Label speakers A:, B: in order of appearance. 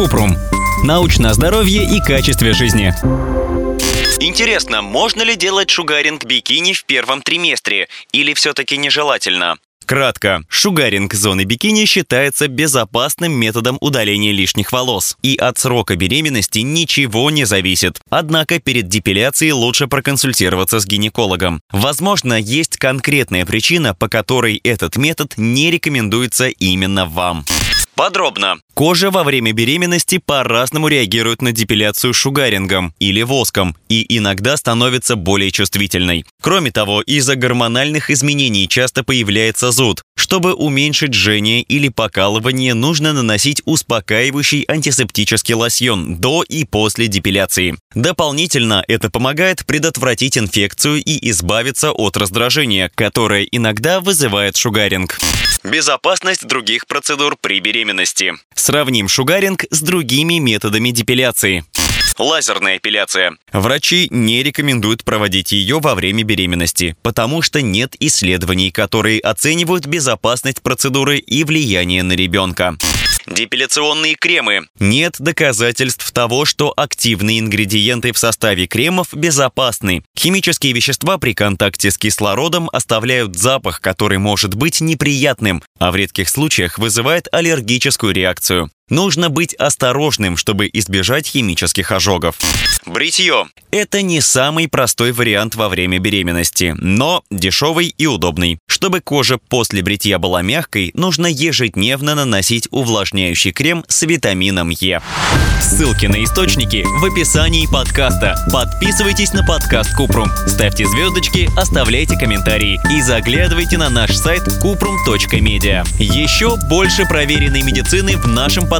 A: Купрум. Научное здоровье и качестве жизни.
B: Интересно, можно ли делать шугаринг бикини в первом триместре или все-таки нежелательно? Кратко, шугаринг зоны бикини считается безопасным методом удаления лишних волос. И от срока беременности ничего не зависит. Однако перед депиляцией лучше проконсультироваться с гинекологом. Возможно, есть конкретная причина, по которой этот метод не рекомендуется именно вам. Подробно. Кожа во время беременности по-разному реагирует на депиляцию шугарингом или воском и иногда становится более чувствительной. Кроме того, из-за гормональных изменений часто появляется зуд. Чтобы уменьшить жжение или покалывание, нужно наносить успокаивающий антисептический лосьон до и после депиляции. Дополнительно это помогает предотвратить инфекцию и избавиться от раздражения, которое иногда вызывает шугаринг. Безопасность других процедур при беременности. Сравним шугаринг с другими методами депиляции. Лазерная эпиляция. Врачи не рекомендуют проводить ее во время беременности, потому что нет исследований, которые оценивают безопасность процедуры и влияние на ребенка. Депиляционные кремы. Нет доказательств того, что активные ингредиенты в составе кремов безопасны. Химические вещества при контакте с кислородом оставляют запах, который может быть неприятным, а в редких случаях вызывает аллергическую реакцию. Нужно быть осторожным, чтобы избежать химических ожогов. Бритье. Это не самый простой вариант во время беременности, но дешевый и удобный. Чтобы кожа после бритья была мягкой, нужно ежедневно наносить увлажняющий крем с витамином Е. Ссылки на источники в описании подкаста. Подписывайтесь на подкаст Купрум, ставьте звездочки, оставляйте комментарии и заглядывайте на наш сайт kuprum.media. Еще больше проверенной медицины в нашем подкасте